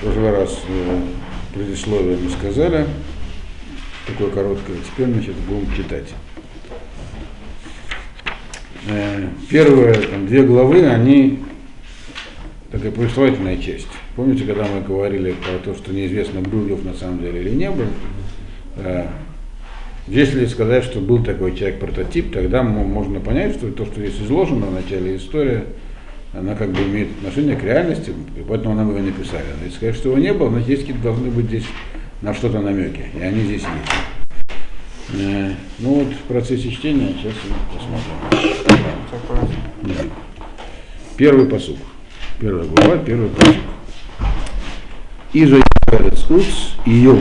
В прошлый раз э, предисловие мы сказали, такое короткое, теперь значит, будем читать. Э, первые там, две главы, они такая повествовательная часть. Помните, когда мы говорили про то, что неизвестно, был Йов на самом деле или не был, э, если сказать, что был такой человек-прототип, тогда можно понять, что то, что здесь изложено в начале истории, она как бы имеет отношение к реальности, и поэтому нам его написали. Но если сказать, что его не было, значит, есть какие-то должны быть здесь на что-то намеки, и они здесь есть. Э, ну вот в процессе чтения сейчас посмотрим. Первый посук. Первая глава, первый посук. Ижа Уц и Йов.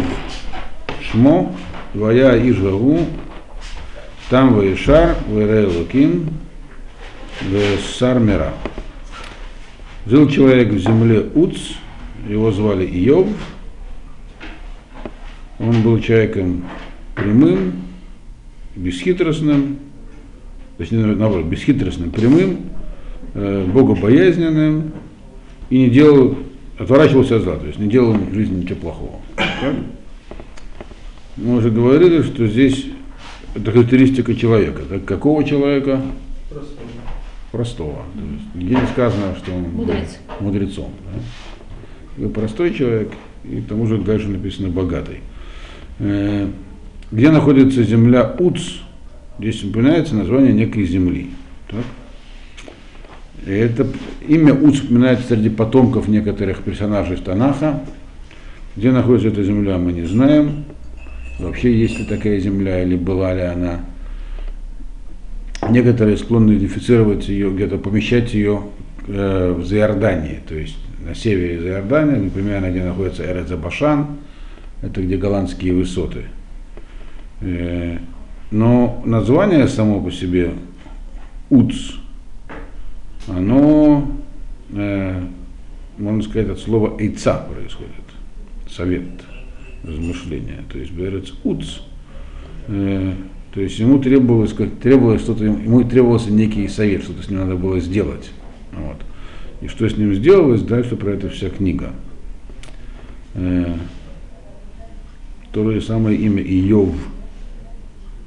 Шмо, твоя Ижгаву, там Ваишар, Ваирей Луким, Весар Мира. Жил человек в земле Уц, его звали Иов. Он был человеком прямым, бесхитростным, точнее, наоборот, бесхитростным, прямым, э, богобоязненным и не делал, отворачивался от зла, то есть не делал в жизни ничего плохого. Мы уже говорили, что здесь это характеристика человека. Так, какого человека? Простого простого. То есть нигде не сказано, что он Мудрец. был мудрецом. Да? Вы простой человек, и к тому же дальше написано богатый. Э, где находится земля Уц, здесь упоминается название некой земли. Так? И это имя Уц упоминается среди потомков некоторых персонажей Танаха. Где находится эта земля, мы не знаем. Вообще, есть ли такая земля или была ли она. Некоторые склонны идентифицировать ее, где-то помещать ее э, в Заордании, то есть на севере Заордания, например, где находится Эрезабашан, это где голландские высоты. Э, но название само по себе Уц, оно, э, можно сказать, от слова «эйца» происходит, совет, размышления. То есть Берец Уц, э, то есть ему требовалось, требовалось что-то, ему требовался некий совет, что-то с ним надо было сделать. Вот. И что с ним сделалось, дальше про это вся книга. Э, то же самое имя Иов.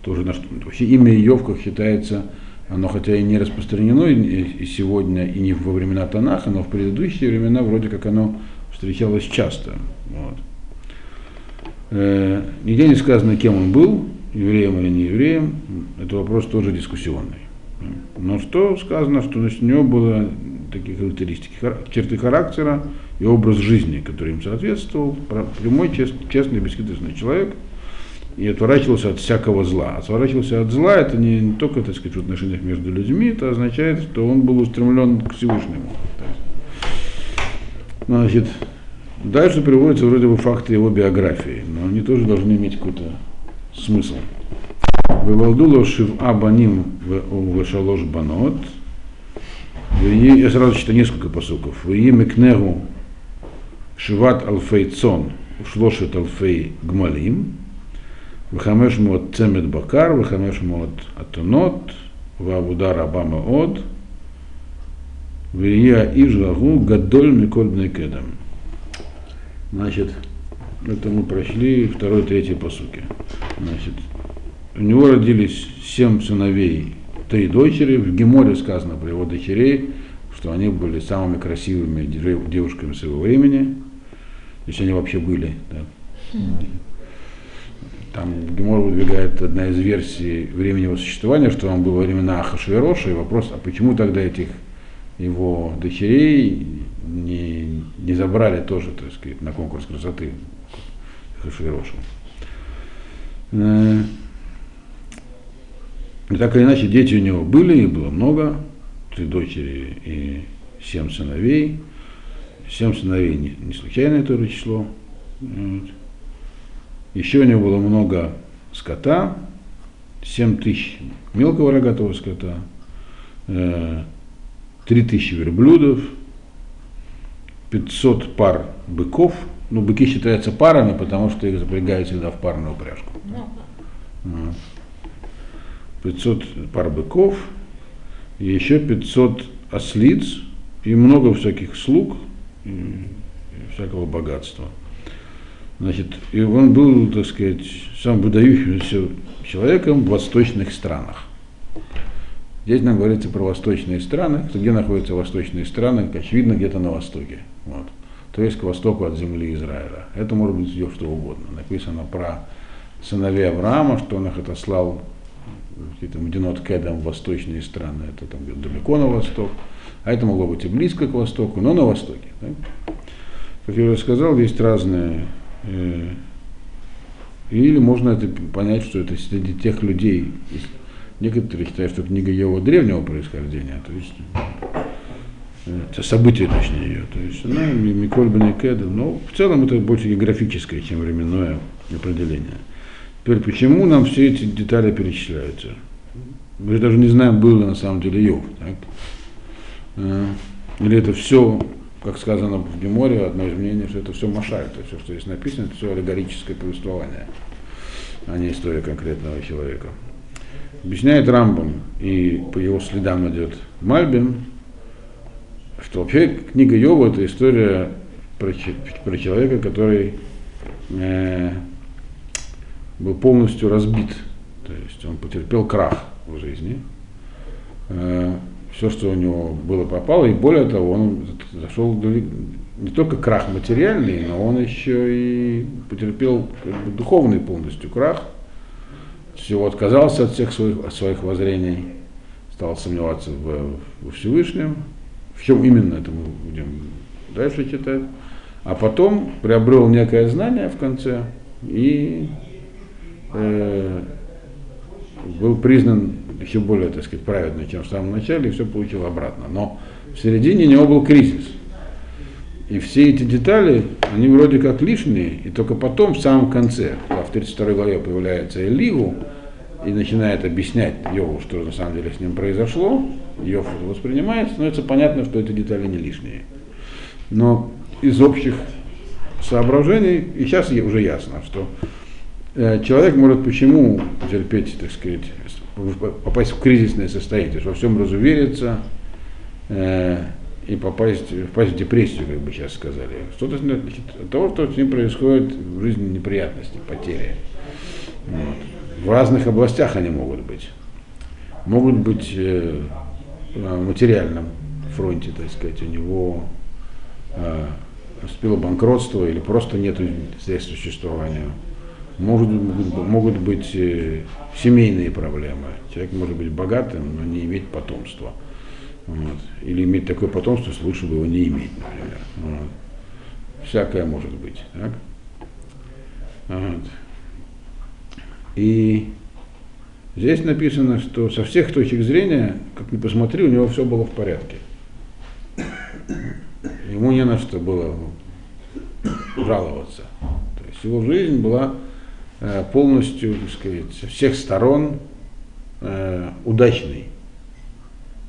Тоже на что, вообще имя Иов, как считается, оно хотя и не распространено и, и сегодня, и не во времена Танаха, но в предыдущие времена вроде как оно встречалось часто. Вот. Э, нигде не сказано, кем он был, евреем или не евреем, это вопрос тоже дискуссионный. Но что сказано, что значит, у него было такие характеристики, черты характера и образ жизни, который им соответствовал, прямой, честный, бесхитростный человек, и отворачивался от всякого зла. Отворачивался от зла, это не, не только, так сказать, в отношениях между людьми, это означает, что он был устремлен к Всевышнему. Значит, дальше приводятся вроде бы факты его биографии, но они тоже должны иметь какой-то смысл. Вывалдуло шив абаним в шалош банот. Я сразу читаю несколько посуков. Вы микнегу шиват алфей цон, шлошет алфей гмалим. Вахамеш мод цемет бакар, вахамеш мод атонот, вавудар абама од. Вия ижлагу гадоль микольбный кедам. Значит, это мы прошли второй, третий посуки. Значит, у него родились семь сыновей, три дочери. В Геморе сказано про его дочерей, что они были самыми красивыми девушками своего времени. Если они вообще были. Да. Там Гемор выдвигает одна из версий времени его существования, что он был во времена Ахашвироша, и вопрос, а почему тогда этих его дочерей не, не забрали тоже, так сказать, на конкурс красоты Хашвироша. Э, и так или иначе, дети у него были, их было много, три дочери и семь сыновей. Семь сыновей не, не случайное тоже число. Вот. Еще у него было много скота, 7 тысяч мелкого рогатого скота, 3 э, тысячи верблюдов, 500 пар быков – ну, быки считаются парами, потому что их запрягают всегда в парную упряжку. 500 пар быков, и еще 500 ослиц, и много всяких слуг, и всякого богатства. Значит, и он был, так сказать, самым выдающимся человеком в восточных странах. Здесь нам говорится про восточные страны. Где находятся восточные страны? Очевидно, где-то на востоке. Вот. То есть к востоку от земли Израиля. Это может быть все что угодно. Написано про сыновей Авраама, что он их отослал какие-то Мдинот Кедом в восточные страны. Это там далеко на восток. А это могло быть и близко к востоку, но на востоке. Да? Как я уже сказал, есть разные э, или можно это понять, что это среди тех людей, некоторые считают, что книга его древнего происхождения, то есть это событие, точнее, ее. То есть она Миколь Бенекеда, но в целом это больше географическое, чем временное определение. Теперь, почему нам все эти детали перечисляются? Мы же даже не знаем, был ли на самом деле Йов. Так? Э, или это все как сказано в Геморе, одно из мнений, что это все Машай, то все, что здесь написано, это все аллегорическое повествование, а не история конкретного человека. Объясняет Рамбам, и по его следам идет Мальбин, что вообще книга Йова это история про, про человека, который э, был полностью разбит, то есть он потерпел крах в жизни. Э, все, что у него было, пропало, и более того, он зашел не только крах материальный, но он еще и потерпел как бы, духовный полностью крах, всего отказался от всех своих, от своих воззрений, стал сомневаться в, во Всевышнем, в чем именно это мы будем дальше читать, а потом приобрел некое знание в конце и э, был признан еще более, так сказать, праведный, чем в самом начале, и все получил обратно. Но в середине него был кризис. И все эти детали, они вроде как лишние, и только потом, в самом конце, в 32 главе появляется Элигу и начинает объяснять Йову, что на самом деле с ним произошло, Йов это воспринимает, становится понятно, что эти детали не лишние. Но из общих соображений, и сейчас уже ясно, что э, человек может почему терпеть, так сказать, попасть в кризисное состояние, во всем разувериться э, и попасть, попасть в депрессию, как бы сейчас сказали. Что-то значит, от того, что с ним происходит в жизни неприятности, потери. Вот. В разных областях они могут быть. Могут быть э, в материальном фронте, так сказать, у него э, наступило банкротство или просто нет средств существования может, могут быть э, семейные проблемы. Человек может быть богатым, но не иметь потомства. Вот. Или иметь такое потомство, что лучше бы его не иметь, например. Вот. Всякое может быть. Так? Вот. И здесь написано, что со всех точек зрения, как ни посмотри, у него все было в порядке. Ему не на что было жаловаться. То есть его жизнь была Э, полностью, так сказать, со всех сторон э, удачный.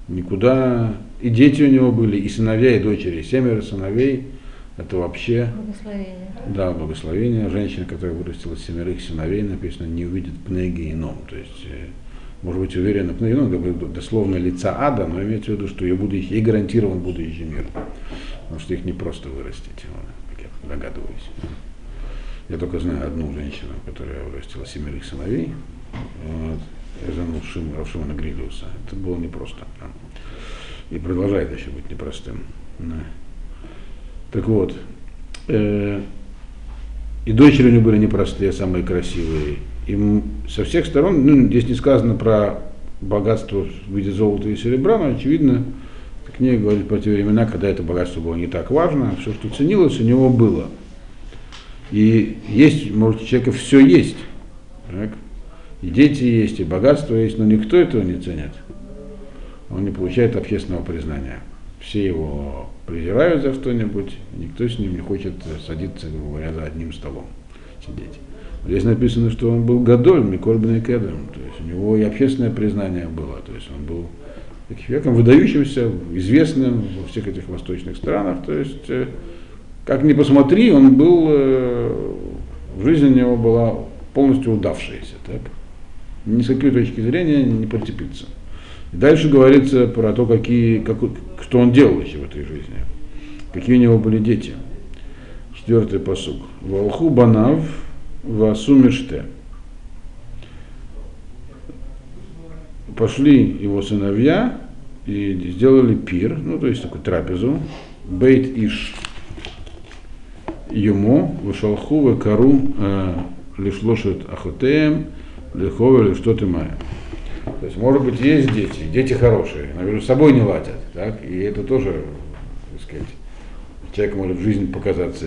Никуда. И дети у него были, и сыновья, и дочери. Семеро сыновей. Это вообще... Благословение. Да, благословение. Женщина, которая вырастила семерых сыновей, написано, не увидит пнеги ином. То есть, э, может быть, уверена, пнеги ином, дословно лица ада, но имеется в виду, что ей, будущий, ей гарантирован будущий мир. Потому что их не просто вырастить, как я догадываюсь. Я только знаю одну женщину, которая вырастила семерых сыновей. Вот, жену Шим, Равшимана Грилиуса. Это было непросто. И продолжает еще быть непростым. Так вот, э, и дочери у него были непростые, самые красивые. И со всех сторон, ну, здесь не сказано про богатство в виде золота и серебра, но очевидно, книга говорит про те времена, когда это богатство было не так важно, все, что ценилось, у него было – и есть, может, у человека все есть. Так? И дети есть, и богатство есть, но никто этого не ценит. Он не получает общественного признания. Все его презирают за что-нибудь, никто с ним не хочет садиться, грубо говоря, за одним столом сидеть. Здесь написано, что он был Гадоль, Микольбен и Кедом, то есть у него и общественное признание было, то есть он был человеком выдающимся, известным во всех этих восточных странах, то есть э, как ни посмотри, он был, э, жизнь у него была полностью удавшаяся. Так? Ни с какой точки зрения не прицепиться. И дальше говорится про то, какие, как, что он делал еще в этой жизни, какие у него были дети. Четвертый посуг. Волху банав васумеште. Пошли его сыновья и сделали пир, ну то есть такую трапезу, бейт иш ему, вышалху, векару, э, лишь лошадь ахотеем, лихове, ты мая. То есть, может быть, есть дети, дети хорошие, но между собой не ладят, так? и это тоже, так сказать, человек может в жизни показаться,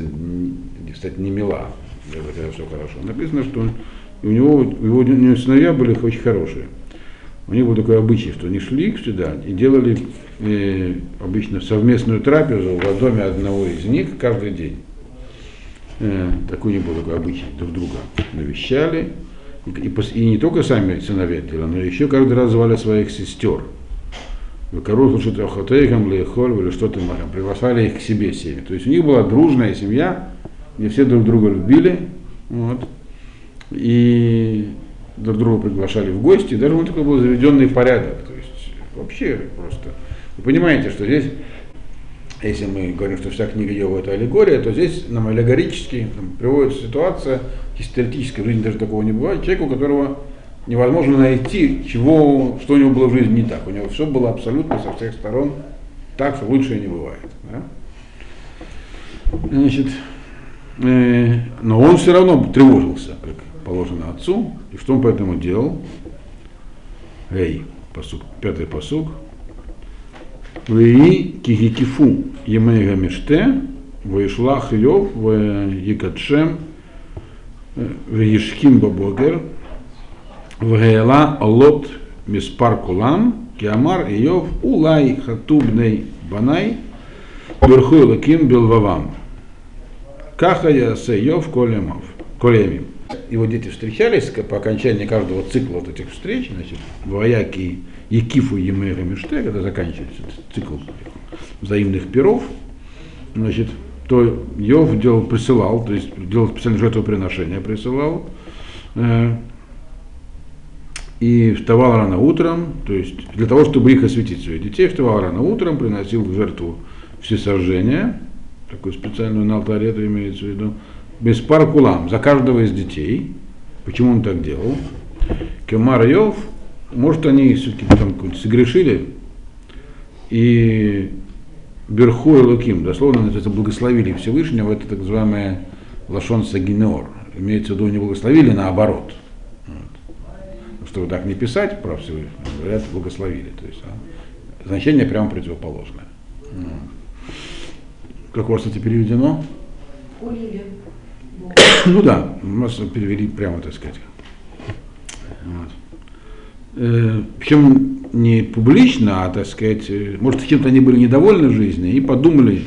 кстати, не мила, когда все хорошо. Написано, что у него, его, него сыновья были очень хорошие. У них был такой обычай, что они шли сюда и делали э, обычно совместную трапезу в доме одного из них каждый день. Э, такой не был такой обычай, друг друга навещали. И, и, не только сами сыновья но еще каждый раз звали своих сестер. Кору что-то охотейкам, лехоль, или что-то махом. Приглашали их к себе семьи. То есть у них была дружная семья, где все друг друга любили. Вот. И друг друга приглашали в гости, даже вот такой был заведенный порядок. То есть вообще просто. Вы понимаете, что здесь, если мы говорим, что вся книга Йова это аллегория, то здесь нам аллегорически там, приводится ситуация, теоретически в жизни даже такого не бывает, человек, у которого невозможно найти, чего, что у него было в жизни не так. У него все было абсолютно со всех сторон так, что лучше не бывает. Да? Значит, э, но он все равно тревожился, как положено отцу. И что он поэтому делал? Эй, посук, пятый посук. Вии кихикифу емейга миште, вейшлах Йов, в Екатшем, в Ешким Бабогер, в Геела Лот Миспар Кулам, Киамар Иов, Улай Хатубней Банай, Верху Лаким Белвавам. Каха Ясе Йов Колемов. Колемим его дети встречались по окончании каждого цикла вот этих встреч, значит, вояки Якифу Емега Миште, когда заканчивается цикл взаимных перов, значит, то Йов делал, присылал, то есть делал специальное жертвоприношение, присылал, э, и вставал рано утром, то есть для того, чтобы их осветить своих детей, вставал рано утром, приносил в жертву все сожжения, такую специальную на алтаре это имеется в виду, без паркулам за каждого из детей. Почему он так делал? Кемар Йов, может они все-таки там согрешили, и Берху и Луким, дословно это благословили Всевышнего, это так называемое Лашон Сагинеор. Имеется в виду, не благословили, наоборот. Вот. Чтобы так не писать про Всевышнего, говорят, благословили. То есть, а, значение прямо противоположное. Как у вас это переведено? Улили. Ну да, нас перевели прямо, так сказать. Вот. Э, причем не публично, а, так сказать, э, может, чем-то они были недовольны в жизни и подумали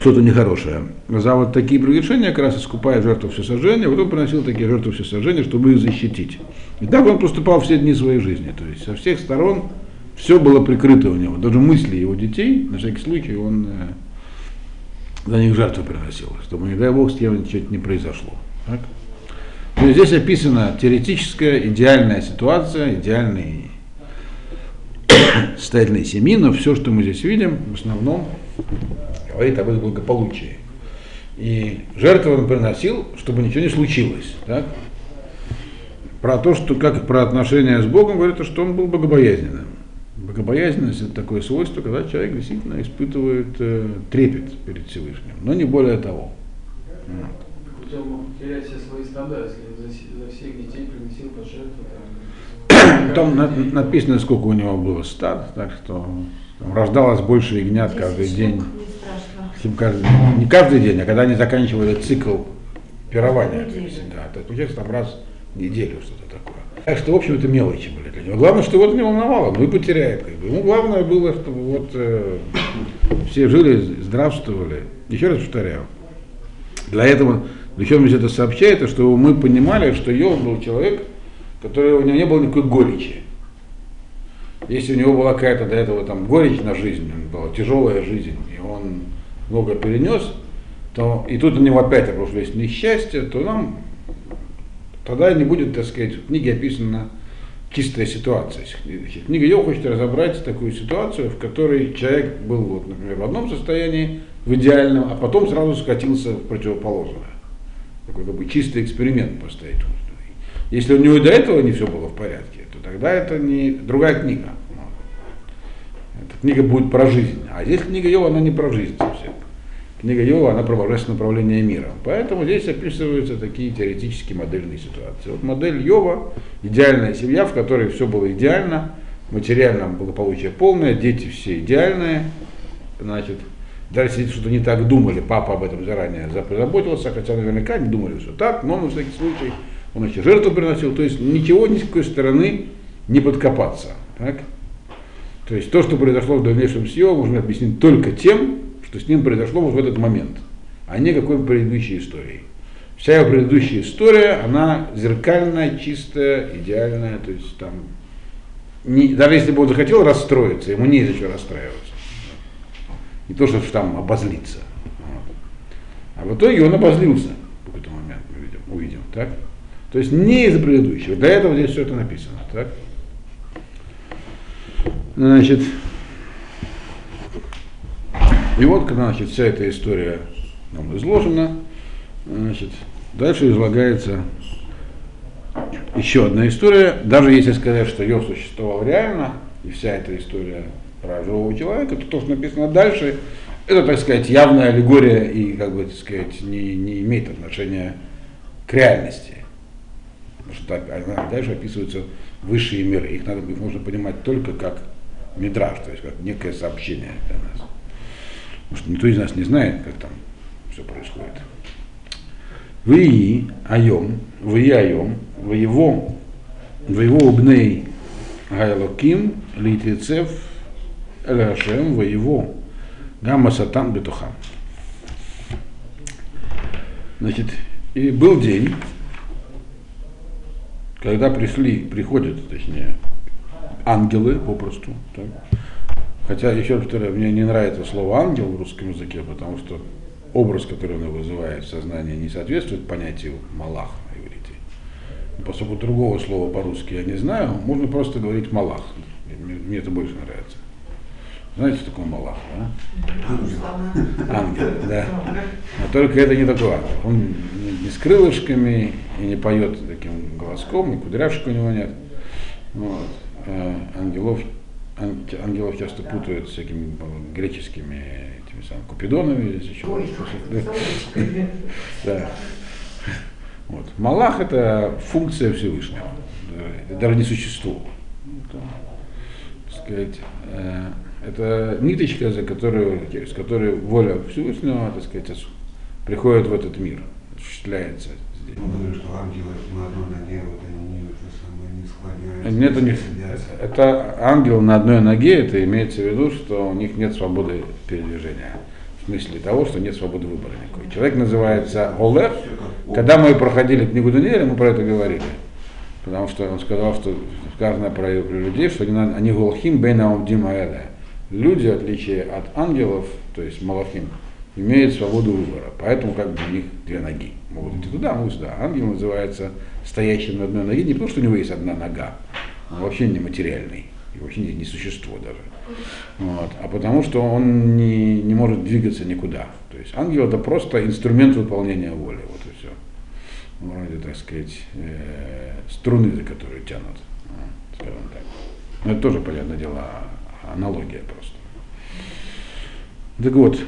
что-то нехорошее. За вот такие прегрешения как раз искупая жертву всесожжения, вот он приносил такие жертвы всесожжения, чтобы их защитить. И так он поступал все дни своей жизни. То есть со всех сторон все было прикрыто у него. Даже мысли его детей, на всякий случай, он э, за них жертву приносил, чтобы, не дай бог, с кем ничего не произошло. Так? То есть здесь описана теоретическая идеальная ситуация, идеальный состоятельной семьи, но все, что мы здесь видим, в основном говорит об их благополучии. И жертву он приносил, чтобы ничего не случилось. Так? Про то, что как про отношения с Богом, говорит, что он был богобоязненным. Богобоязненность это такое свойство, когда человек действительно испытывает э, трепет перед Всевышним, но не более того. Хотел терять все свои стада, если за, за всех детей приносил пожертву. Там, там на, написано, сколько у него было стад, так что там рождалось больше ягнят каждый день. Не, каждый, не каждый день, а когда они заканчивали цикл пирования. То есть, да, то получается там раз в неделю что-то такое. Так что, в общем, это мелочи были для него. Главное, что его не волновало, ну и потеряет. Как бы. Ему главное было, чтобы вот э, все жили, здравствовали. Еще раз повторяю. Для этого, причем здесь это сообщает, что мы понимали, что Йов был человек, который у него не было никакой горечи. Если у него была какая-то до этого там горечь на жизнь, была тяжелая жизнь, и он много перенес, то и тут у него опять обрушились несчастье, то нам тогда не будет, так сказать, в книге описана чистая ситуация. Книга Йов хочет разобрать такую ситуацию, в которой человек был, вот, например, в одном состоянии, в идеальном, а потом сразу скатился в противоположное. Такой как бы чистый эксперимент поставить. Если у него до этого не все было в порядке, то тогда это не другая книга. Эта книга будет про жизнь. А здесь книга Йова, она не про жизнь совсем. Книга Йова, она про божественное направление миром. Поэтому здесь описываются такие теоретические модельные ситуации. Вот модель Йова, идеальная семья, в которой все было идеально, материальное благополучие полное, дети все идеальные, значит, даже если что-то не так думали, папа об этом заранее позаботился, хотя наверняка не думали, что так, но на всякий случай он еще жертву приносил, то есть ничего ни с какой стороны не подкопаться. Так? То есть то, что произошло в дальнейшем с Йовом, можно объяснить только тем, что с ним произошло вот в этот момент, а не какой предыдущей историей. Вся его предыдущая история, она зеркальная, чистая, идеальная, то есть там, не, даже если бы он захотел расстроиться, ему не из-за чего расстраиваться. Не то, что там обозлиться. А в итоге он обозлился в какой-то момент, мы видим, увидим. Так? То есть не из-за предыдущего. До этого здесь все это написано. Так? Значит, и вот, значит, вся эта история нам изложена, значит, дальше излагается еще одна история. Даже если сказать, что ее существовал реально, и вся эта история про живого человека, то то, что написано дальше, это, так сказать, явная аллегория и, как бы, так сказать, не, не имеет отношения к реальности. Потому что так, дальше описываются высшие миры. Их, надо, их можно понимать только как мидраж, то есть как некое сообщение для нас. Потому что никто из нас не знает, как там все происходит. Вы айом, вы айом, вы его, убней гайлоким, литвицев, элашем, его, гамма сатан бетухам. Значит, и был день, когда пришли, приходят, точнее, ангелы попросту. Так. Хотя, еще раз повторяю, мне не нравится слово ангел в русском языке, потому что образ, который он вызывает в сознании, не соответствует понятию малах на иврите. Поскольку другого слова по-русски я не знаю, можно просто говорить малах. Мне, мне это больше нравится. Знаете, что такое малах, да? Ангел, да. Но только это не такой ангел. Он не с крылышками и не поет таким голоском, и кудряшек у него нет. Вот. А ангелов, ангелов часто путают с всякими греческими этими самыми купидонами или еще. Ой, да. Вот. Малах это функция Всевышнего, даже не существо. сказать, э, это ниточка, за которую, с которой воля Всевышнего, так сказать, приходит в этот мир, осуществляется здесь. Ну, говорю, что ангелы на одной ноге, вот они не, это самое, не склоняются. Нет, у них, это ангел на одной ноге, это имеется в виду, что у них нет свободы передвижения. В смысле того, что нет свободы выбора никакой. Человек называется Олег. Когда мы проходили книгу Даниэля, мы про это говорили. Потому что он сказал, что сказано про людей, что они, голхим бейнаумдим аэля люди, в отличие от ангелов, то есть малахим, имеют свободу выбора. Поэтому как бы у них две ноги. Могут идти туда, могут сюда. Ангел называется стоящим на одной ноге не потому, что у него есть одна нога, он вообще не материальный, и вообще не, не существо даже. Вот. А потому что он не, не может двигаться никуда. То есть ангел это просто инструмент выполнения воли. Вот и все. Вроде, так сказать, э, струны, за которые тянут. Скажем так. Но это тоже, понятное дело, аналогия просто. Так вот,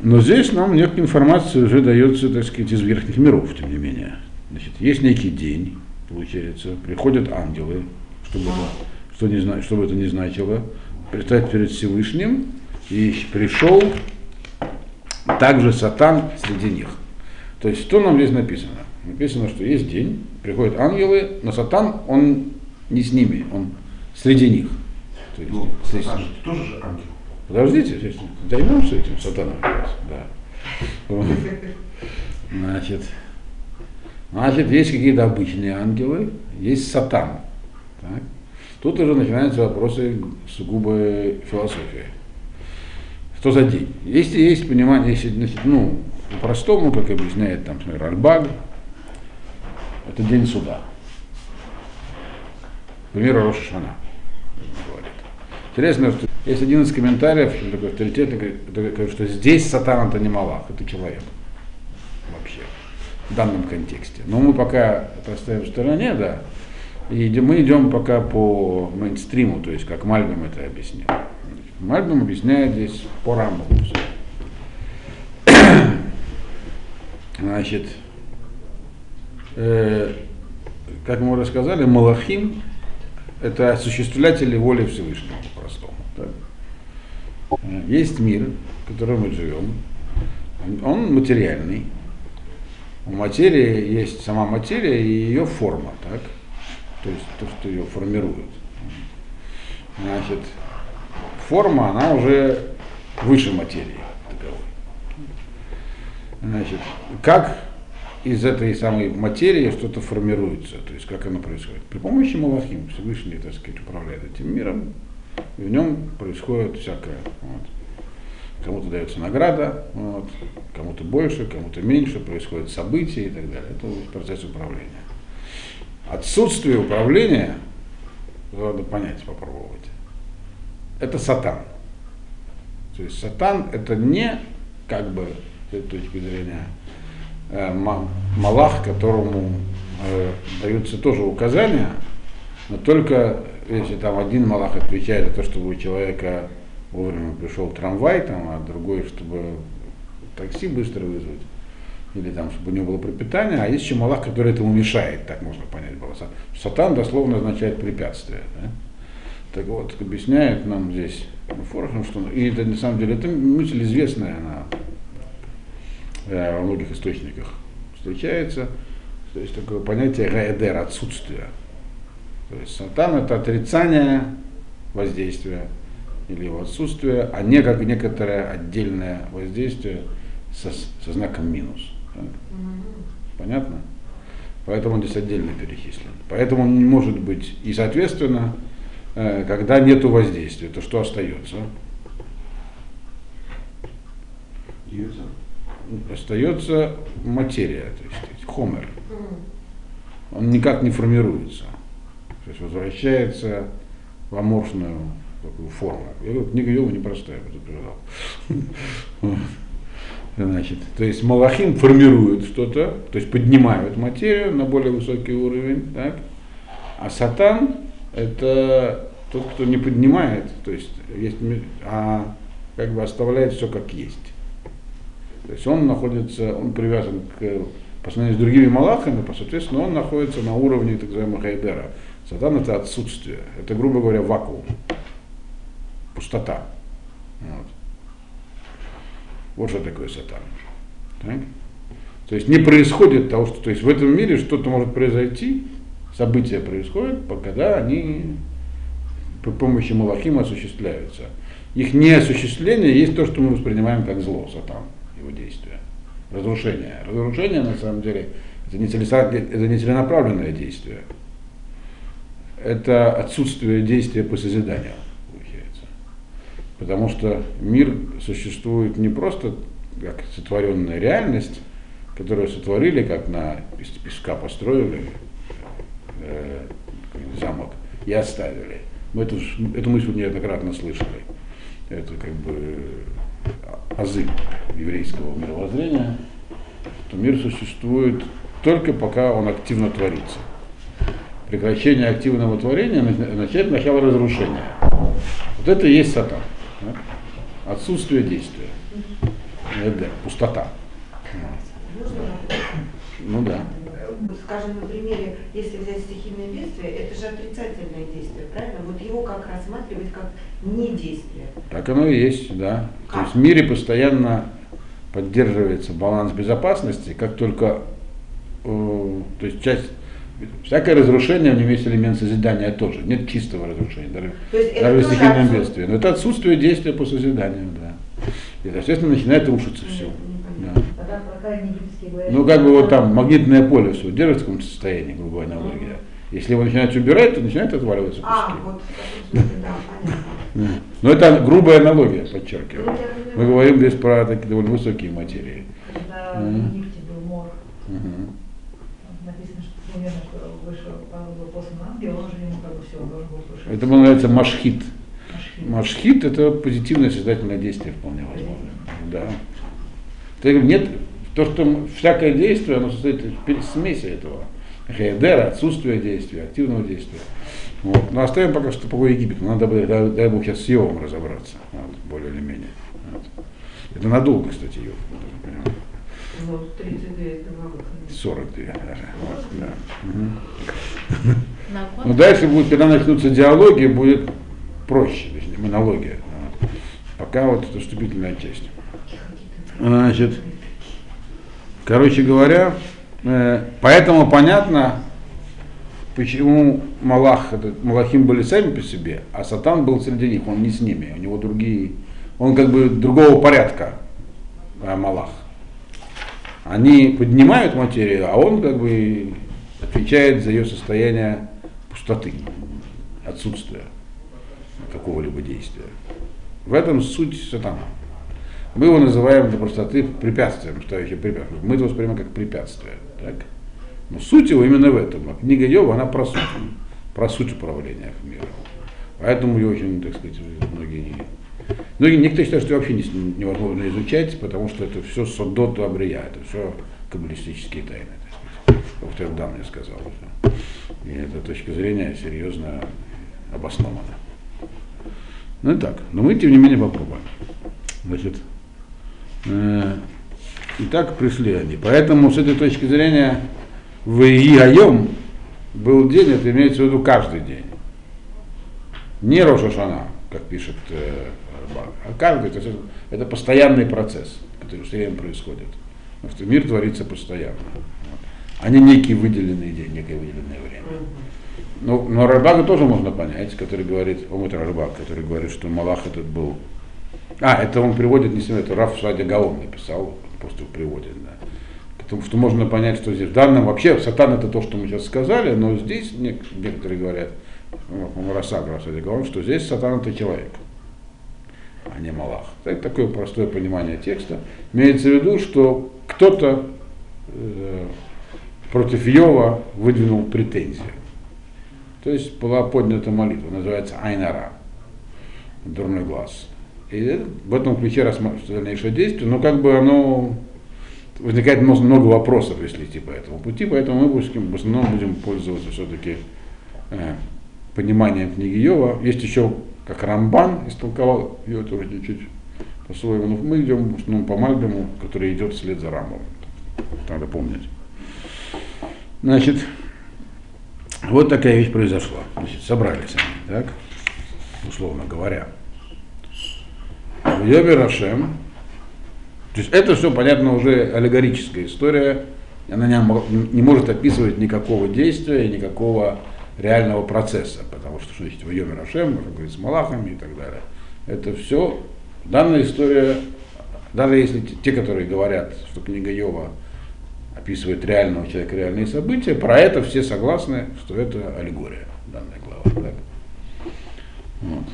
но здесь нам некая информация уже дается, так сказать, из верхних миров, тем не менее. Значит, есть некий день, получается, приходят ангелы, чтобы это, что не, чтобы это не значило, предстать перед Всевышним, и пришел также Сатан среди них. То есть, что нам здесь написано? Написано, что есть день, приходят ангелы, но Сатан, он не с ними, он среди них. То есть, ну. Сатан тоже же ангел. Подождите, займемся этим сатаном. Да. Значит, значит, есть какие-то обычные ангелы, есть сатан. Так? Тут уже начинаются вопросы сугубо философии. Что за день? Если есть понимание, если, значит, ну, по-простому, как объясняет там, например, Альбаг, это день суда. К примеру, Рошашана. Интересно, что есть один из комментариев, такой авторитетный, говорит, что здесь сатан это не Малах, это человек. Вообще. В данном контексте. Но мы пока поставим в стороне, да. И мы идем пока по мейнстриму, то есть как Мальбим это объяснил. Мальбим объясняет здесь по Рамбаму. Значит, э, как мы уже сказали, Малахим это осуществлятели воли Всевышнего по-простому. Так? Есть мир, в котором мы живем. Он материальный. У материи есть сама материя и ее форма, так? То есть то, что ее формирует. Значит, форма, она уже выше материи таковой. Значит, как из этой самой материи что-то формируется, то есть как оно происходит. При помощи Малахим Всевышний, так сказать, управляет этим миром, и в нем происходит всякое. Вот. Кому-то дается награда, вот, кому-то больше, кому-то меньше, происходят события и так далее. Это процесс управления. Отсутствие управления, надо понять, попробовать, это сатан. То есть сатан это не как бы с этой точки зрения Малах, которому э, даются тоже указания, но только если там один Малах отвечает за то, чтобы у человека вовремя пришел трамвай, там, а другой, чтобы такси быстро вызвать, или там, чтобы у него было пропитание, а есть еще Малах, который этому мешает, так можно понять было. Сатан дословно означает препятствие. Да? Так вот, объясняет нам здесь Форхам, что и это на самом деле это мысль известная, она Э, во многих источниках встречается. То есть такое понятие гаэдер, отсутствие. То есть сатан это отрицание воздействия или его отсутствие, а не как некоторое отдельное воздействие со, со знаком минус. Так? Понятно? Поэтому он здесь отдельно перечислен. Поэтому он не может быть. И, соответственно, э, когда нет воздействия, то что остается? Дьюза остается материя, то есть хомер. Он никак не формируется. То есть возвращается в аморфную такую форму. Я говорю, книга Йова непростая, предупреждал. Значит, то есть Малахим формируют что-то, то есть поднимают материю на более высокий уровень, так? а Сатан это тот, кто не поднимает, то есть, есть, а как бы оставляет все как есть. То есть он находится, он привязан к, по сравнению с другими малахами, по соответственно, он находится на уровне так называемого хайдера. Сатан это отсутствие, это, грубо говоря, вакуум, пустота. Вот, вот что такое сатан. Так? То есть не происходит того, что то есть в этом мире что-то может произойти, события происходят, когда они при помощи Малахима осуществляются. Их неосуществление есть то, что мы воспринимаем как зло, сатан его действия. Разрушение. Разрушение, на самом деле, это не, это не целенаправленное действие. Это отсутствие действия по созиданию, получается. Потому что мир существует не просто как сотворенная реальность, которую сотворили, как на из песка построили э, замок и оставили. Мы эту, эту мысль неоднократно слышали. Это как бы азы еврейского мировоззрения, что мир существует только пока он активно творится. Прекращение активного творения означает начало разрушения. Вот это и есть сатан. Отсутствие действия. Это пустота. Ну да скажем, на примере, если взять стихийное бедствие, это же отрицательное действие, правильно? Вот его как рассматривать как не действие. Так оно и есть, да. Как? То есть в мире постоянно поддерживается баланс безопасности, как только э, то есть часть всякое разрушение в нем есть элемент созидания тоже. Нет чистого разрушения, даже, даже в стихийном бедствии. Но это отсутствие действия по созиданию, да. И, естественно, начинает рушиться все. Ну, как бы вот там магнитное поле все держится в каком-то состоянии, грубая аналогия. Если его начинают убирать, то начинает отваливаться куски. А, вот, да. Но это грубая аналогия, подчеркиваю. Мы говорим здесь про такие довольно высокие материи. Когда в Египте был мор, написано, что примерно вышел, был послан ангел, он же ему как бы все должен был Это называется машхит. Машхит это позитивное создательное действие вполне возможно. Да. То есть нет, то, что всякое действие, оно состоит из смеси этого. Хейдера, отсутствие действия, активного действия. Вот. Но оставим пока что покой Египет. Надо бы, дай, дай Бог, сейчас с Йовом разобраться, вот, более или менее. Вот. Это надолго, кстати, Йов. Ну, 32 это много. 42 даже. Вот, да. Год? Но дальше будет, когда начнутся диалоги, будет проще, монология. Вот. Пока вот это вступительная часть. Значит, короче говоря, э, поэтому понятно, почему Малах, этот, Малахим были сами по себе, а Сатан был среди них, он не с ними, у него другие, он как бы другого порядка, а Малах. Они поднимают материю, а он как бы отвечает за ее состояние пустоты, отсутствия какого-либо действия. В этом суть сатана. Мы его называем для простоты препятствием, стоящим препятствием. Мы это воспринимаем как препятствие. Так? Но суть его именно в этом. А книга Йова, она про суть, про суть управления миром. Поэтому ее очень, так сказать, многие... Многие, некоторые считают, что вообще не- невозможно изучать, потому что это все содоту абрия, это все каббалистические тайны, так сказать. Тердам мне сказал. уже. И эта точка зрения серьезно обоснована. Ну и так, но мы тем не менее попробуем. Значит, и так пришли они. Поэтому с этой точки зрения в Иайом был день, это имеется в виду каждый день. Не Рошашана, как пишет э, Рабак, а каждый, то есть это, это постоянный процесс, который все время происходит. Потому что мир творится постоянно. Вот. А не некий выделенный день, некое выделенное время. Ну, но Рыбака тоже можно понять, который говорит, Омут Рыбак, который говорит, что Малах этот был. А, это он приводит не себе, это Раф Шадя Гаон написал, просто приводит, да. Потому что можно понять, что здесь в данном вообще сатан это то, что мы сейчас сказали, но здесь нек- некоторые говорят, ну, Раса Шадя Гаон, что здесь сатан это человек, а не Малах. Это такое простое понимание текста. Имеется в виду, что кто-то э, против Йова выдвинул претензию. То есть была поднята молитва, называется Айнара, дурной глаз. И в этом ключе рассматривается дальнейшее действие, но как бы оно возникает много вопросов, если идти по этому пути, поэтому мы будем, в основном будем пользоваться все-таки э, пониманием книги Йова. Есть еще, как Рамбан истолковал ее тоже чуть-чуть по-своему, но мы идем в основном по Мальбиму, который идет вслед за Рамбом. Надо помнить. Значит, вот такая вещь произошла. Значит, собрались они, так, условно говоря. В Йобе Рашем, то есть это все, понятно, уже аллегорическая история, она не, не может описывать никакого действия никакого реального процесса, потому что, что значит в Йоме Рашем, как говорит, с Малахами и так далее. Это все, данная история, даже если те, которые говорят, что книга Йова описывает реального человека, реальные события, про это все согласны, что это аллегория, данная глава. так. Вот.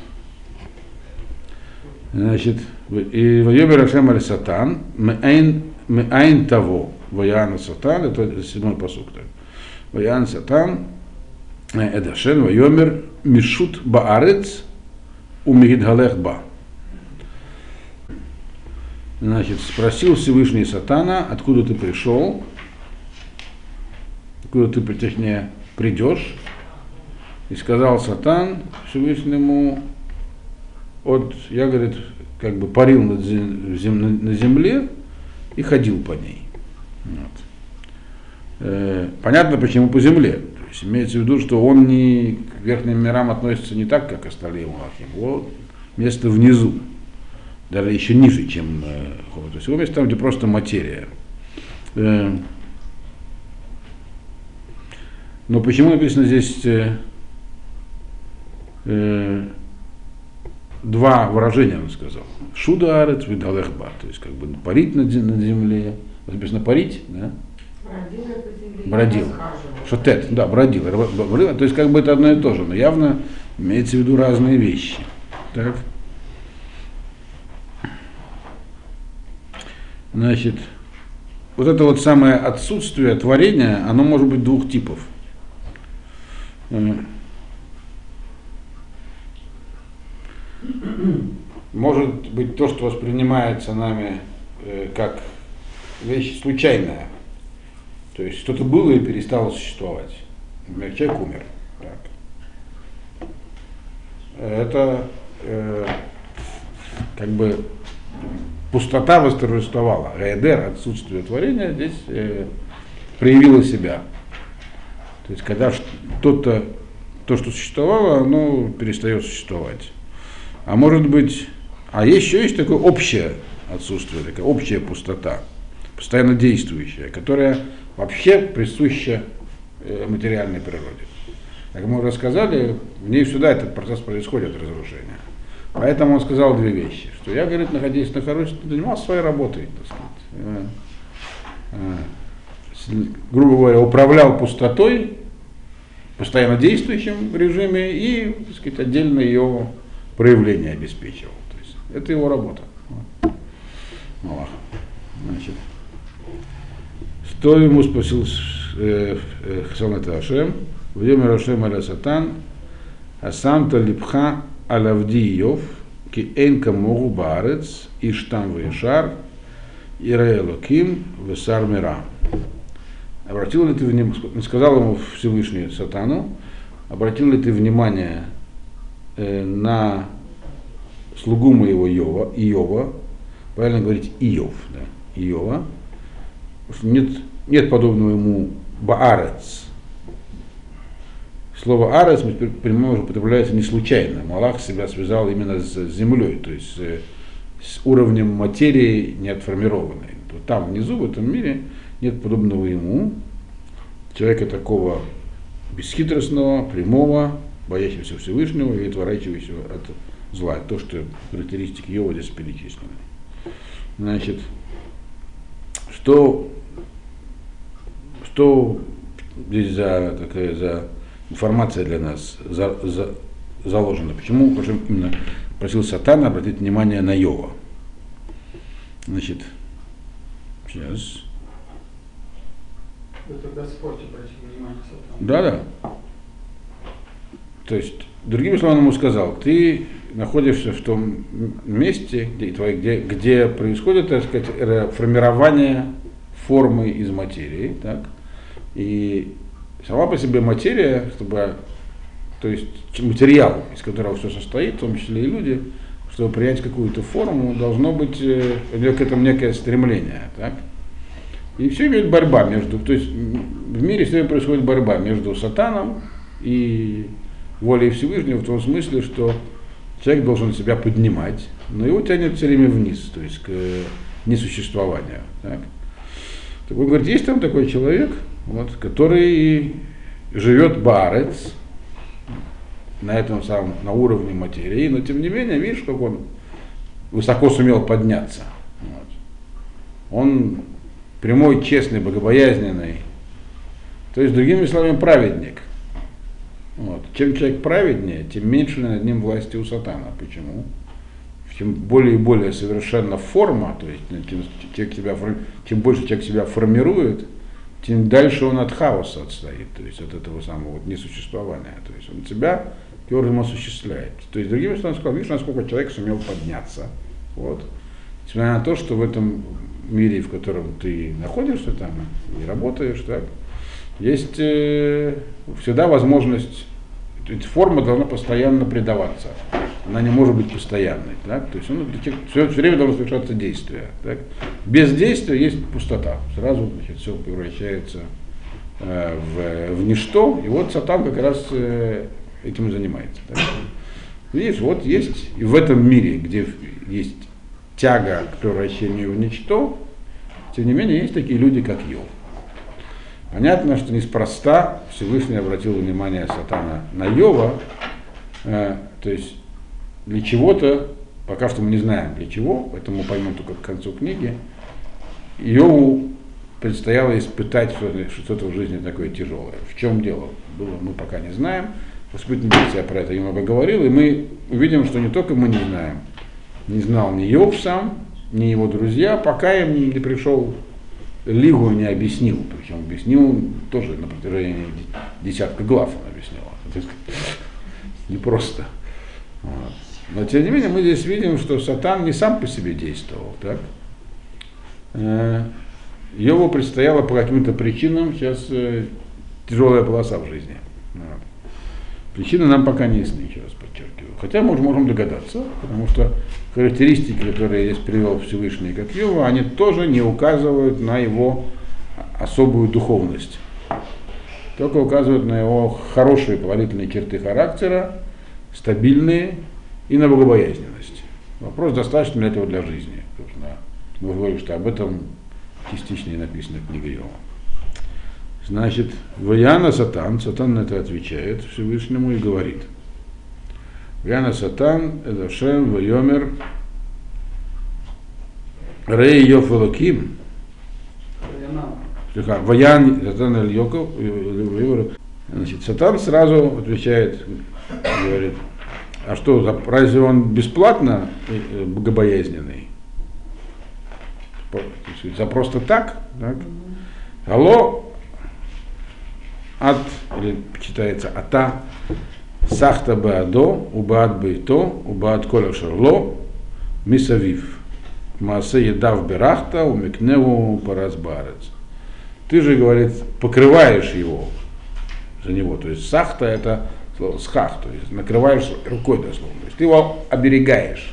Значит, и Вайоби Рашем аль Сатан, Меайн того, Ваяна Сатан, это седьмой посук. Ваян Сатан, э, Эдашен, Вайомер, Мишут Баарец, Умигидгалех Ба. Значит, спросил Всевышний Сатана, откуда ты пришел, откуда ты, точнее, придешь. И сказал Сатан Всевышнему, от, я, говорит, как бы парил над зем- на- земле и ходил по ней. Вот. Э, понятно, почему по земле. То есть имеется в виду, что он не к верхним мирам относится не так, как остальные Малахим. Вот место внизу, даже еще ниже, чем э. То есть его место там, где просто материя. Э, но почему написано здесь э, э, два выражения, он сказал. Шуда арет видалехба, то есть как бы парить над, зе- над земле. Написано парить, да? Бродил Бродил. Шотет, да, бродил. Рва- б- брыл, То есть как бы это одно и то же, но явно имеется в виду разные вещи. Так. Значит, вот это вот самое отсутствие творения, оно может быть двух типов. Может быть то, что воспринимается нами э, как вещь случайная. То есть что-то было и перестало существовать. Например, человек умер. Так. Это э, как бы пустота восторжествовала. Гайдер, отсутствие творения, здесь э, проявило себя. То есть когда что-то, то, что существовало, оно перестает существовать. А может быть, а еще есть такое общее отсутствие, такая общая пустота, постоянно действующая, которая вообще присуща э, материальной природе. Как мы уже сказали, в ней всегда этот процесс происходит, разрушение. Поэтому он сказал две вещи, что я, говорит, находясь на хорошей, занимался своей работой, так сказать. Э, э, грубо говоря, управлял пустотой, постоянно действующим в режиме и, так сказать, отдельно ее проявление обеспечивал. То есть это его работа. Аллах. Значит, что ему спросил Хасан это Ашем? Время Рашем аля Сатан, а сам то липха алавдиев, ки эн камогу барец, иштам вешар, ираэлоким, весар мира. Обратил ли ты внимание, сказал ему Всевышний Сатану, обратил ли ты внимание э, на слугу моего Иова, Иова, правильно говорить Иов, да, Иова, нет, нет подобного ему Баарец. Слово Арец, понимаем, уже употребляется не случайно. Малах себя связал именно с землей, то есть э, с уровнем материи неотформированной. Вот там внизу, в этом мире, нет подобного ему, человека такого бесхитростного, прямого, боящегося Всевышнего и отворачивающего от зла. То, что характеристики его здесь перечислены. Значит, что, что здесь за такая за информация для нас за, за, заложена? Почему именно просил Сатана обратить внимание на Йова? Значит, сейчас. Это Господь обратил внимание Сатана. Да, да. То есть, другими словами, он ему сказал, ты находишься в том месте, где, где, где происходит, так сказать, формирование формы из материи, так, и сама по себе материя, чтобы, то есть материал, из которого все состоит, в том числе и люди, чтобы принять какую-то форму, должно быть э, к этому некое стремление, так, и все имеет борьба между, то есть в мире все происходит борьба между сатаном и волей Всевышнего в том смысле, что человек должен себя поднимать, но его тянет все время вниз, то есть к несуществованию. Так? Так он говорит, есть там такой человек, вот, который живет барец, на этом самом, на уровне материи, но тем не менее, видишь, как он высоко сумел подняться. Вот. Он прямой, честный, богобоязненный. То есть, другими словами, праведник. Вот. Чем человек праведнее, тем меньше над ним власти у сатана. Почему? Чем более и более совершенна форма, то есть ну, тем, человек себя, чем больше человек себя формирует, тем дальше он от хаоса отстоит, то есть от этого самого вот несуществования. То есть он себя твердым осуществляет. То есть, другими словами, сказал, видишь, насколько человек сумел подняться. Вот. Несмотря на то, что в этом мире, в котором ты находишься там и работаешь, так, есть э, всегда возможность, ведь форма должна постоянно предаваться, она не может быть постоянной, так? то есть он, все, все время должно совершаться действие. Так? Без действия есть пустота, сразу значит, все превращается э, в, в ничто, и вот сатан как раз э, этим и занимается. Так? Видишь, вот есть и в этом мире, где есть тяга к превращению в ничто, тем не менее есть такие люди, как Йов. Понятно, что неспроста Всевышний обратил внимание сатана на Йова, э, то есть для чего-то, пока что мы не знаем для чего, поэтому поймем только к концу книги, Йову предстояло испытать что-то в жизни такое тяжелое. В чем дело было, мы пока не знаем. Я про это немного говорил, и мы увидим, что не только мы не знаем, не знал ни Йов сам, ни его друзья, пока им не пришел Лигу не объяснил, причем объяснил тоже на протяжении десятка глав он объяснял. Не просто. Но тем не менее мы здесь видим, что Сатан не сам по себе действовал, так? Э, Его предстояло по каким-то причинам сейчас э, тяжелая полоса в жизни. Причины нам пока не ясны, еще раз подчеркиваю. Хотя мы уже можем догадаться, потому что характеристики, которые здесь привел Всевышний как Йова, они тоже не указывают на его особую духовность. Только указывают на его хорошие положительные черты характера, стабильные и на богобоязненность. Вопрос, достаточно ли этого для жизни. Мы говорим, что об этом частично и написана книга Йова. Значит, Ваяна Сатан, Сатан на это отвечает Всевышнему и говорит. Ваяна Сатан, Эдашем, Вайомер, Рей Йоф Элоким, Ваян, Сатан Эль Йоков, Значит, Сатан сразу отвечает, говорит, а что, разве он бесплатно э, богобоязненный? По- За просто так? так? Алло, от, или читается ата, сахта баадо, убаат бейто, убаат коля шарло, мисавив. Маасе едав берахта, умикневу паразбарец. Ты же, говорит, покрываешь его за него. То есть сахта это слово схах, то есть накрываешь рукой дословно. То есть ты его оберегаешь.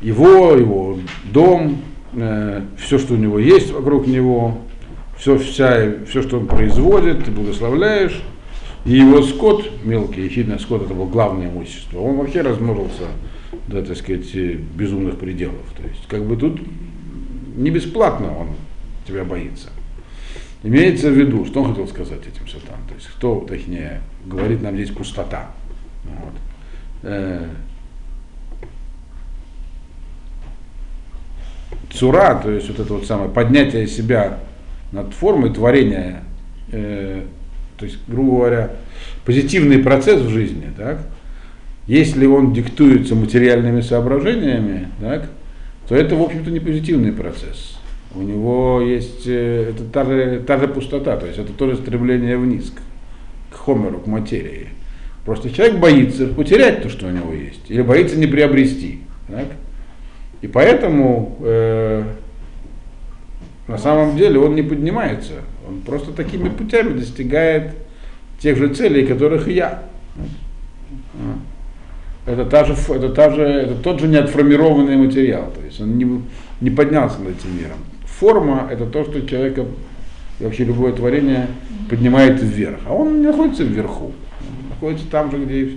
Его, его дом, все, что у него есть вокруг него, все, вся, все, что он производит, ты благословляешь. И его скот, мелкий, ехидный скот, это было главное имущество, он вообще размножился до, так сказать, э, безумных пределов. То есть, как бы тут не бесплатно он тебя боится. Имеется в виду, что он хотел сказать этим сатан, то есть кто, точнее, говорит нам здесь пустота. Вот. Э, Цура, то есть вот это вот самое поднятие себя над формой творения, э, то есть, грубо говоря, позитивный процесс в жизни, так, если он диктуется материальными соображениями, так, то это, в общем-то, не позитивный процесс. У него есть э, это та же, та же пустота, то есть это тоже стремление вниз, к, к хомеру, к материи. Просто человек боится потерять то, что у него есть, или боится не приобрести. Так? И поэтому э, на самом деле он не поднимается. Он просто такими путями достигает тех же целей, которых и я. Это, та же, это, та же, это тот же неотформированный материал. То есть он не, не поднялся над этим миром. Форма это то, что человека и вообще любое творение поднимает вверх. А он не находится вверху. Он находится там же, где,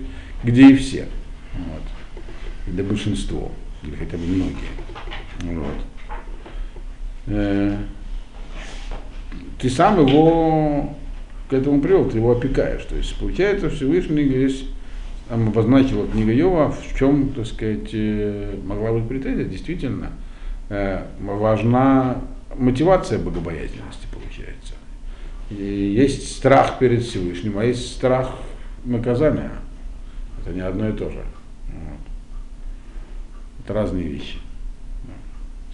где и все. Вот. Или большинство. Или хотя бы многие. Вот. Ты сам его к этому привел, ты его опекаешь. То есть получается Всевышний здесь там обозначила книга Йова, в чем, так сказать, э, могла быть претензия, действительно, э, важна мотивация богобоязненности, получается. И есть страх перед Всевышним, а есть страх наказания. Это не одно и то же. Вот. Это разные вещи.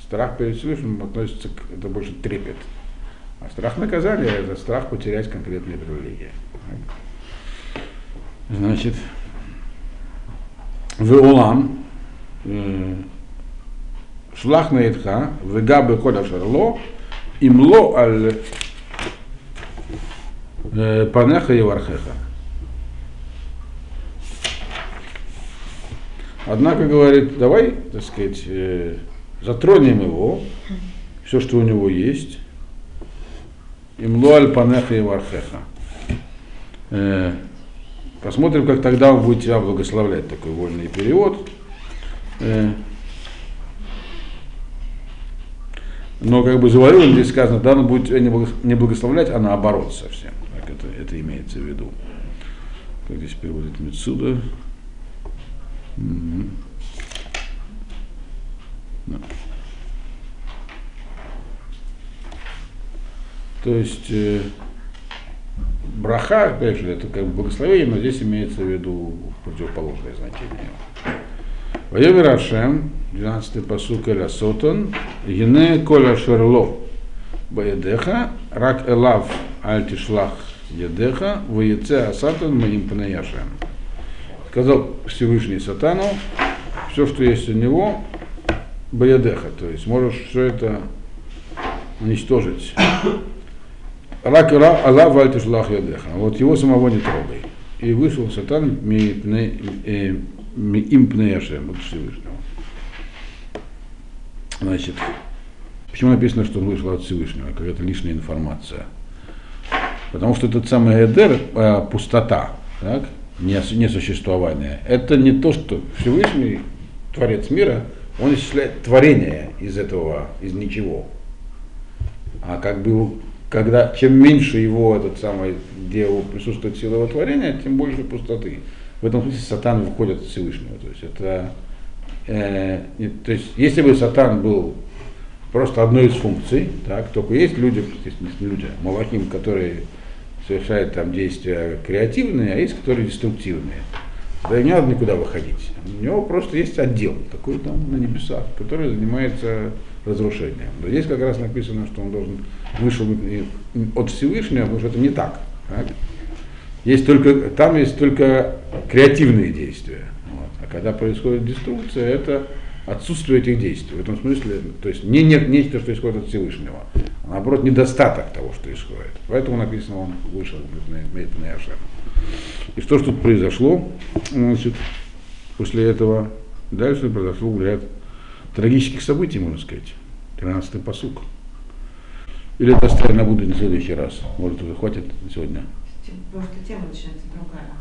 Страх перед Всевышним относится к, это больше трепет. А страх наказания это страх потерять конкретные привилегии. Значит, Веолам, э, шлах на Итха, вегабе кода шарло, имло аль э, панеха и вархеха. Однако говорит, давай, так сказать, э, затронем его, все, что у него есть, имло аль панеха и вархеха. Э, Посмотрим, как тогда он будет тебя благословлять, такой вольный перевод. Э, Но как бы заварил, здесь сказано, да, он будет тебя не благос- не благословлять, а наоборот совсем. Так это, это имеется в виду. Как здесь переводит Мецуда. Мгм. Да. То есть э, браха, опять же, это как благословение, но здесь имеется в виду противоположное значение. Вайомер Ашем, 12-й посук Эля Сотон, Ене Коля Шерло, Баедеха, Рак Элав Аль Тишлах Едеха, Ваеце Асатан Маим Панаяшем. сказал Всевышний Сатану, все, что есть у него, Баядеха, то есть можешь все это уничтожить. Рак ра Алла вальтишлах ядеха. Вот его самого не трогай. И вышел сатан пне- э, от Всевышнего. Значит, почему написано, что он вышел от Всевышнего? Какая-то лишняя информация. Потому что этот самый Эдер, э, пустота, так, нес- несуществование, это не то, что Всевышний, Творец мира, он исчисляет творение из этого, из ничего. А как бы когда чем меньше его этот самый, где его присутствует сила его творения, тем больше пустоты. В этом смысле сатан выходит от Всевышнего. То есть это э, то есть если бы сатан был просто одной из функций, так, только есть люди, не люди, малахим, которые совершают там действия креативные, а есть, которые деструктивные. Да и не надо никуда выходить. У него просто есть отдел такой там на небесах, который занимается разрушением. Но здесь как раз написано, что он должен вышел от Всевышнего, потому что это не так. так? Есть только, там есть только креативные действия. Вот. А когда происходит деструкция, это отсутствие этих действий. В этом смысле, то есть не, нет нечто, что исходит от Всевышнего, а наоборот недостаток того, что исходит. Поэтому написано, он вышел на Яшем. И что же тут произошло? Значит, после этого дальше произошло ряд трагических событий, можно сказать. 13-й посук. Или это оставим на будущее на следующий раз. Может, уже хватит на сегодня. Что тема начинается другая.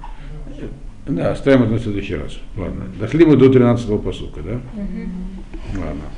Да, оставим это на следующий раз. Ладно. Дошли мы до 13-го посука, да? Ладно.